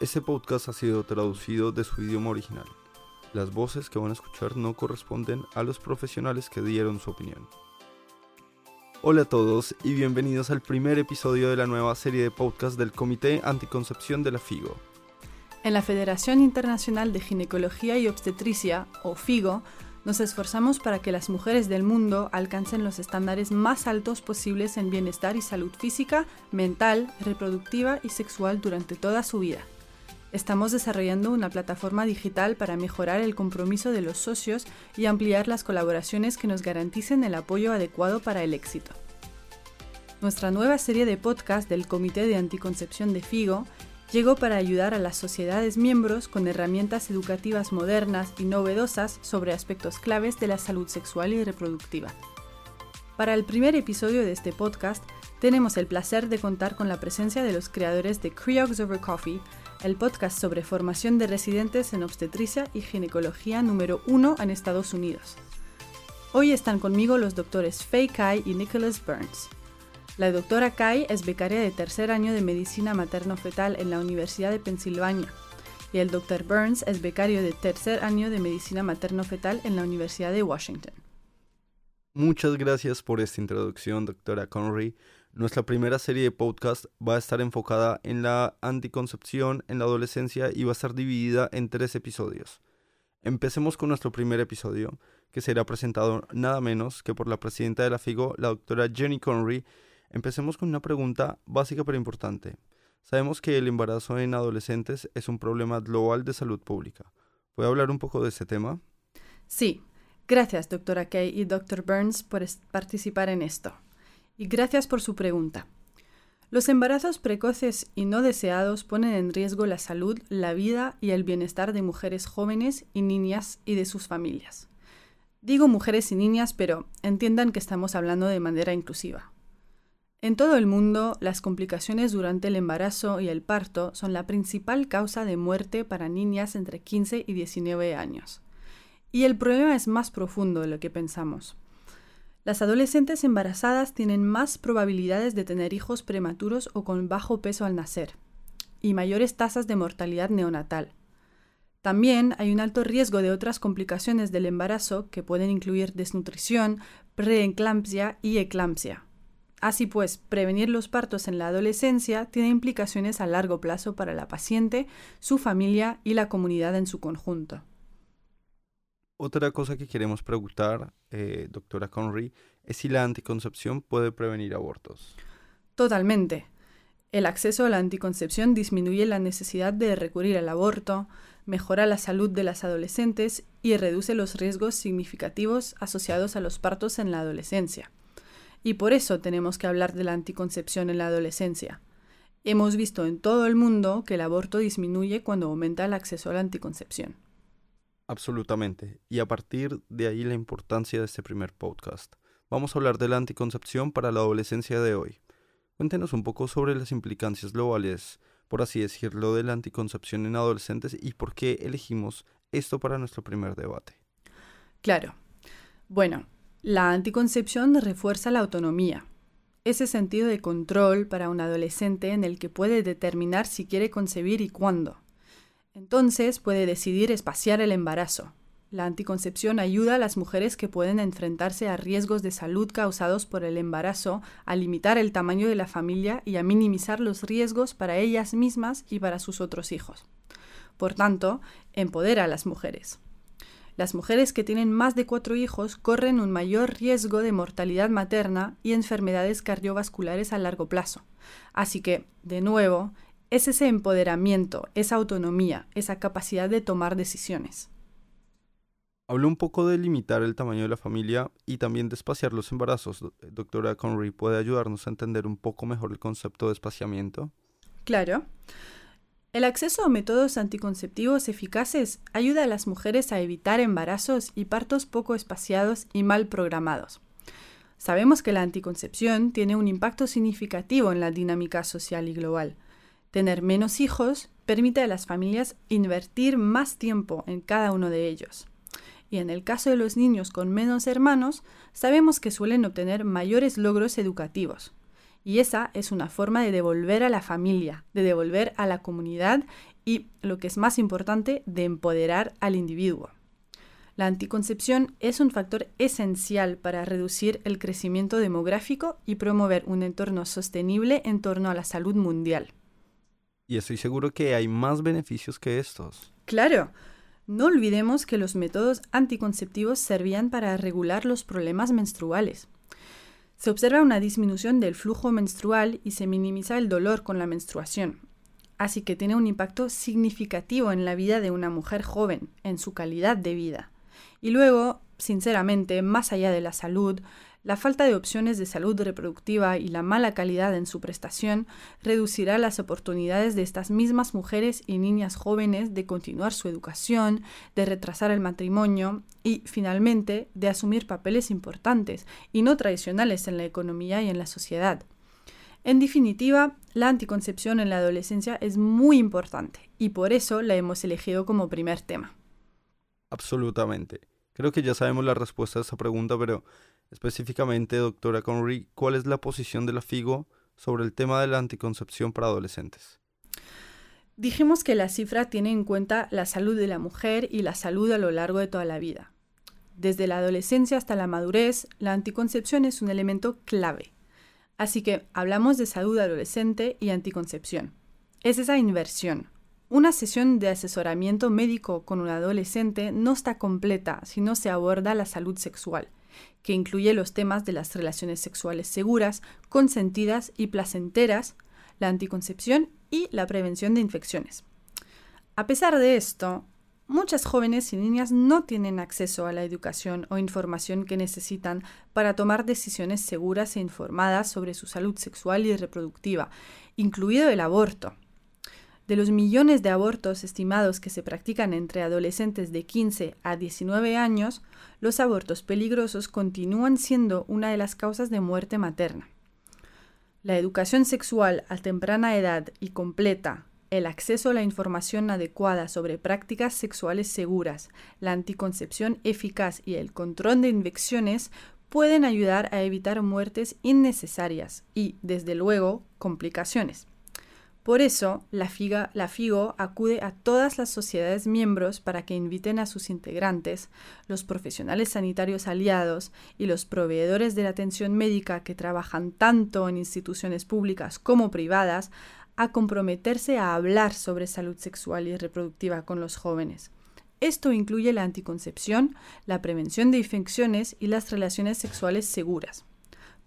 Este podcast ha sido traducido de su idioma original. Las voces que van a escuchar no corresponden a los profesionales que dieron su opinión. Hola a todos y bienvenidos al primer episodio de la nueva serie de podcast del Comité Anticoncepción de la FIGO. En la Federación Internacional de Ginecología y Obstetricia, o FIGO, nos esforzamos para que las mujeres del mundo alcancen los estándares más altos posibles en bienestar y salud física, mental, reproductiva y sexual durante toda su vida. Estamos desarrollando una plataforma digital para mejorar el compromiso de los socios y ampliar las colaboraciones que nos garanticen el apoyo adecuado para el éxito. Nuestra nueva serie de podcast del Comité de Anticoncepción de FIGO llegó para ayudar a las sociedades miembros con herramientas educativas modernas y novedosas sobre aspectos claves de la salud sexual y reproductiva. Para el primer episodio de este podcast, tenemos el placer de contar con la presencia de los creadores de Creogs Over Coffee, el podcast sobre formación de residentes en obstetricia y ginecología número uno en Estados Unidos. Hoy están conmigo los doctores Faye Kai y Nicholas Burns. La doctora Kai es becaria de tercer año de medicina materno-fetal en la Universidad de Pensilvania y el doctor Burns es becario de tercer año de medicina materno-fetal en la Universidad de Washington. Muchas gracias por esta introducción, doctora Connery. Nuestra primera serie de podcast va a estar enfocada en la anticoncepción en la adolescencia y va a estar dividida en tres episodios. Empecemos con nuestro primer episodio, que será presentado nada menos que por la presidenta de la FIGO, la doctora Jenny Connery. Empecemos con una pregunta básica pero importante. Sabemos que el embarazo en adolescentes es un problema global de salud pública. ¿Puede hablar un poco de este tema? Sí. Gracias, doctora Kay y doctor Burns, por participar en esto y gracias por su pregunta. Los embarazos precoces y no deseados ponen en riesgo la salud, la vida y el bienestar de mujeres jóvenes y niñas y de sus familias. Digo mujeres y niñas, pero entiendan que estamos hablando de manera inclusiva. En todo el mundo, las complicaciones durante el embarazo y el parto son la principal causa de muerte para niñas entre 15 y 19 años. Y el problema es más profundo de lo que pensamos. Las adolescentes embarazadas tienen más probabilidades de tener hijos prematuros o con bajo peso al nacer, y mayores tasas de mortalidad neonatal. También hay un alto riesgo de otras complicaciones del embarazo que pueden incluir desnutrición, preeclampsia y eclampsia. Así pues, prevenir los partos en la adolescencia tiene implicaciones a largo plazo para la paciente, su familia y la comunidad en su conjunto. Otra cosa que queremos preguntar, eh, doctora Conry, es si la anticoncepción puede prevenir abortos. Totalmente. El acceso a la anticoncepción disminuye la necesidad de recurrir al aborto, mejora la salud de las adolescentes y reduce los riesgos significativos asociados a los partos en la adolescencia. Y por eso tenemos que hablar de la anticoncepción en la adolescencia. Hemos visto en todo el mundo que el aborto disminuye cuando aumenta el acceso a la anticoncepción. Absolutamente. Y a partir de ahí la importancia de este primer podcast. Vamos a hablar de la anticoncepción para la adolescencia de hoy. Cuéntenos un poco sobre las implicancias globales, por así decirlo, de la anticoncepción en adolescentes y por qué elegimos esto para nuestro primer debate. Claro. Bueno, la anticoncepción refuerza la autonomía, ese sentido de control para un adolescente en el que puede determinar si quiere concebir y cuándo. Entonces puede decidir espaciar el embarazo. La anticoncepción ayuda a las mujeres que pueden enfrentarse a riesgos de salud causados por el embarazo a limitar el tamaño de la familia y a minimizar los riesgos para ellas mismas y para sus otros hijos. Por tanto, empodera a las mujeres. Las mujeres que tienen más de cuatro hijos corren un mayor riesgo de mortalidad materna y enfermedades cardiovasculares a largo plazo. Así que, de nuevo, es ese empoderamiento, esa autonomía, esa capacidad de tomar decisiones. Habló un poco de limitar el tamaño de la familia y también de espaciar los embarazos. Doctora Conry, ¿puede ayudarnos a entender un poco mejor el concepto de espaciamiento? Claro. El acceso a métodos anticonceptivos eficaces ayuda a las mujeres a evitar embarazos y partos poco espaciados y mal programados. Sabemos que la anticoncepción tiene un impacto significativo en la dinámica social y global. Tener menos hijos permite a las familias invertir más tiempo en cada uno de ellos. Y en el caso de los niños con menos hermanos, sabemos que suelen obtener mayores logros educativos. Y esa es una forma de devolver a la familia, de devolver a la comunidad y, lo que es más importante, de empoderar al individuo. La anticoncepción es un factor esencial para reducir el crecimiento demográfico y promover un entorno sostenible en torno a la salud mundial. Y estoy seguro que hay más beneficios que estos. Claro, no olvidemos que los métodos anticonceptivos servían para regular los problemas menstruales. Se observa una disminución del flujo menstrual y se minimiza el dolor con la menstruación. Así que tiene un impacto significativo en la vida de una mujer joven, en su calidad de vida. Y luego, sinceramente, más allá de la salud, la falta de opciones de salud reproductiva y la mala calidad en su prestación reducirá las oportunidades de estas mismas mujeres y niñas jóvenes de continuar su educación, de retrasar el matrimonio y, finalmente, de asumir papeles importantes y no tradicionales en la economía y en la sociedad. En definitiva, la anticoncepción en la adolescencia es muy importante y por eso la hemos elegido como primer tema. Absolutamente. Creo que ya sabemos la respuesta a esta pregunta, pero específicamente, doctora Conry, ¿cuál es la posición de la FIGO sobre el tema de la anticoncepción para adolescentes? Dijimos que la cifra tiene en cuenta la salud de la mujer y la salud a lo largo de toda la vida. Desde la adolescencia hasta la madurez, la anticoncepción es un elemento clave. Así que hablamos de salud adolescente y anticoncepción. Es esa inversión, una sesión de asesoramiento médico con un adolescente no está completa si no se aborda la salud sexual, que incluye los temas de las relaciones sexuales seguras, consentidas y placenteras, la anticoncepción y la prevención de infecciones. A pesar de esto, muchas jóvenes y niñas no tienen acceso a la educación o información que necesitan para tomar decisiones seguras e informadas sobre su salud sexual y reproductiva, incluido el aborto. De los millones de abortos estimados que se practican entre adolescentes de 15 a 19 años, los abortos peligrosos continúan siendo una de las causas de muerte materna. La educación sexual a temprana edad y completa, el acceso a la información adecuada sobre prácticas sexuales seguras, la anticoncepción eficaz y el control de infecciones pueden ayudar a evitar muertes innecesarias y, desde luego, complicaciones. Por eso, la, FIGO acude a todas las sociedades miembros para que inviten a sus integrantes, los profesionales sanitarios aliados y los proveedores de la atención médica que trabajan tanto en instituciones públicas como privadas, a comprometerse a hablar sobre salud sexual y reproductiva con los jóvenes. Esto incluye la anticoncepción, la prevención de infecciones y las relaciones sexuales seguras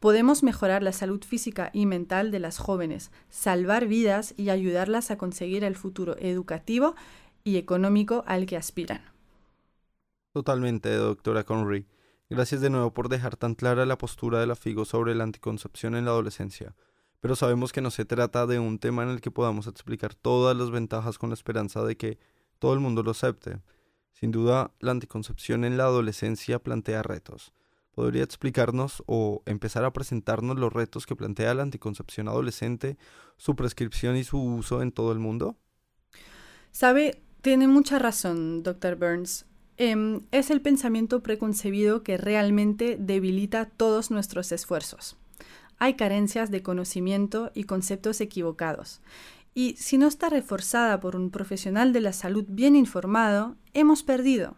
podemos mejorar la salud física y mental de las jóvenes, salvar vidas y ayudarlas a conseguir el futuro educativo y económico al que aspiran. Totalmente, doctora Conry. Gracias de nuevo por dejar tan clara la postura de la FIGO sobre la anticoncepción en la adolescencia. Pero sabemos que no se trata de un tema en el que podamos explicar todas las ventajas con la esperanza de que todo el mundo lo acepte. Sin duda, la anticoncepción en la adolescencia plantea retos ¿Podría explicarnos o empezar a presentarnos los retos que plantea la anticoncepción adolescente, su prescripción y su uso en todo el mundo? Sabe, tiene mucha razón, Dr. Burns. Em, es el pensamiento preconcebido que realmente debilita todos nuestros esfuerzos. Hay carencias de conocimiento y conceptos equivocados. Y si no está reforzada por un profesional de la salud bien informado, hemos perdido.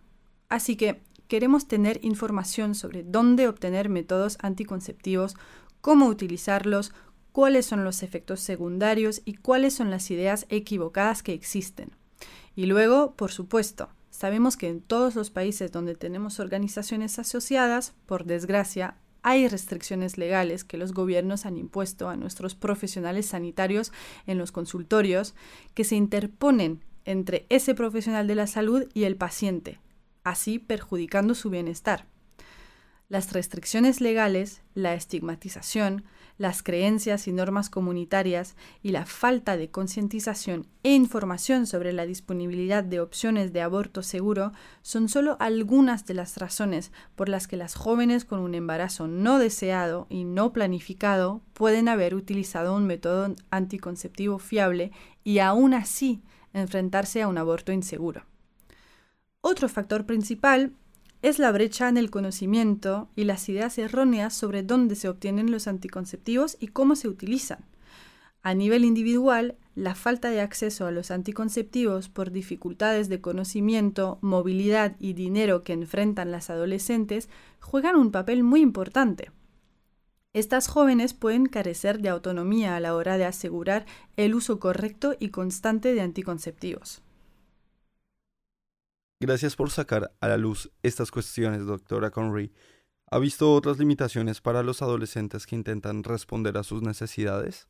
Así que queremos tener información sobre dónde obtener métodos anticonceptivos, cómo utilizarlos, cuáles son los efectos secundarios y cuáles son las ideas equivocadas que existen. Y luego, por supuesto, sabemos que en todos los países donde tenemos organizaciones asociadas, por desgracia, hay restricciones legales que los gobiernos han impuesto a nuestros profesionales sanitarios en los consultorios que se interponen entre ese profesional de la salud y el paciente, así perjudicando su bienestar. Las restricciones legales, la estigmatización, las creencias y normas comunitarias y la falta de concientización e información sobre la disponibilidad de opciones de aborto seguro son solo algunas de las razones por las que las jóvenes con un embarazo no deseado y no planificado pueden haber utilizado un método anticonceptivo fiable y aún así enfrentarse a un aborto inseguro. Otro factor principal es la brecha en el conocimiento y las ideas erróneas sobre dónde se obtienen los anticonceptivos y cómo se utilizan. A nivel individual, la falta de acceso a los anticonceptivos por dificultades de conocimiento, movilidad y dinero que enfrentan las adolescentes juegan un papel muy importante. Estas jóvenes pueden carecer de autonomía a la hora de asegurar el uso correcto y constante de anticonceptivos. Gracias por sacar a la luz estas cuestiones, doctora Conry. ¿Ha visto otras limitaciones para los adolescentes que intentan responder a sus necesidades?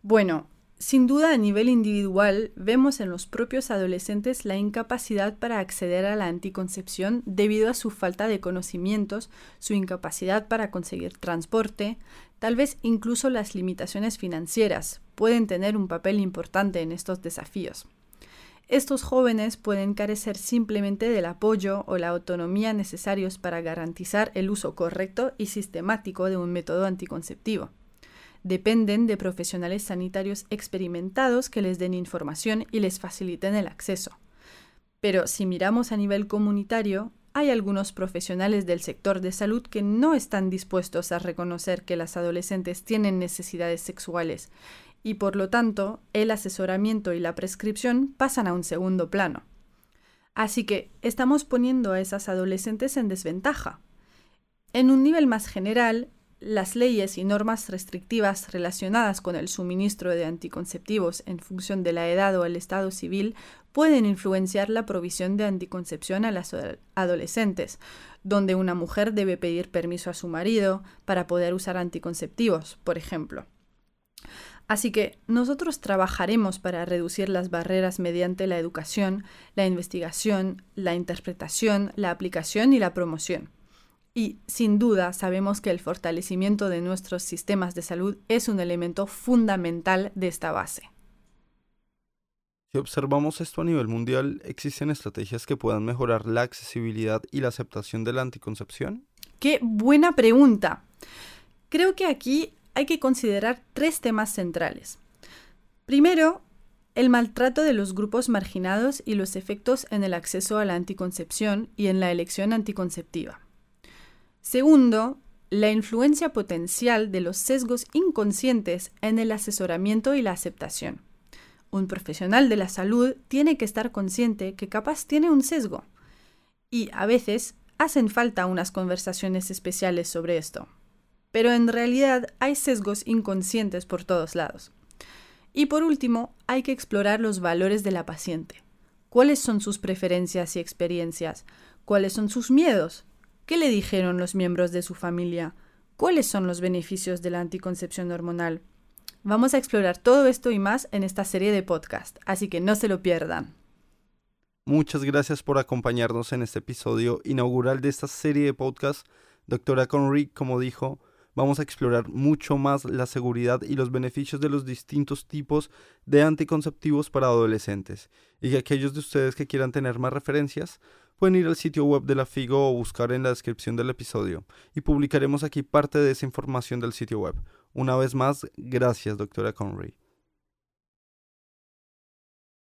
Bueno, sin duda a nivel individual vemos en los propios adolescentes la incapacidad para acceder a la anticoncepción debido a su falta de conocimientos, su incapacidad para conseguir transporte, tal vez incluso las limitaciones financieras pueden tener un papel importante en estos desafíos. Estos jóvenes pueden carecer simplemente del apoyo o la autonomía necesarios para garantizar el uso correcto y sistemático de un método anticonceptivo dependen de profesionales sanitarios experimentados que les den información y les faciliten el acceso. Pero si miramos a nivel comunitario, hay algunos profesionales del sector de salud que no están dispuestos a reconocer que las adolescentes tienen necesidades sexuales y por lo tanto el asesoramiento y la prescripción pasan a un segundo plano. Así que estamos poniendo a esas adolescentes en desventaja. En un nivel más general, las leyes y normas restrictivas relacionadas con el suministro de anticonceptivos en función de la edad o el estado civil pueden influenciar la provisión de anticoncepción a las adolescentes, donde una mujer debe pedir permiso a su marido para poder usar anticonceptivos, por ejemplo. Así que nosotros trabajaremos para reducir las barreras mediante la educación, la investigación, la interpretación, la aplicación y la promoción. Y sin duda sabemos que el fortalecimiento de nuestros sistemas de salud es un elemento fundamental de esta base. Si observamos esto a nivel mundial, ¿existen estrategias que puedan mejorar la accesibilidad y la aceptación de la anticoncepción? Qué buena pregunta. Creo que aquí hay que considerar tres temas centrales. Primero, el maltrato de los grupos marginados y los efectos en el acceso a la anticoncepción y en la elección anticonceptiva. Segundo, la influencia potencial de los sesgos inconscientes en el asesoramiento y la aceptación. Un profesional de la salud tiene que estar consciente que capaz tiene un sesgo. Y a veces hacen falta unas conversaciones especiales sobre esto. Pero en realidad hay sesgos inconscientes por todos lados. Y por último, hay que explorar los valores de la paciente. ¿Cuáles son sus preferencias y experiencias? ¿Cuáles son sus miedos? ¿Qué le dijeron los miembros de su familia? ¿Cuáles son los beneficios de la anticoncepción hormonal? Vamos a explorar todo esto y más en esta serie de podcast, así que no se lo pierdan. Muchas gracias por acompañarnos en este episodio inaugural de esta serie de podcast. Doctora Conry, como dijo, vamos a explorar mucho más la seguridad y los beneficios de los distintos tipos de anticonceptivos para adolescentes. Y que aquellos de ustedes que quieran tener más referencias pueden ir al sitio web de la FIGO o buscar en la descripción del episodio y publicaremos aquí parte de esa información del sitio web. Una vez más, gracias, doctora Conry.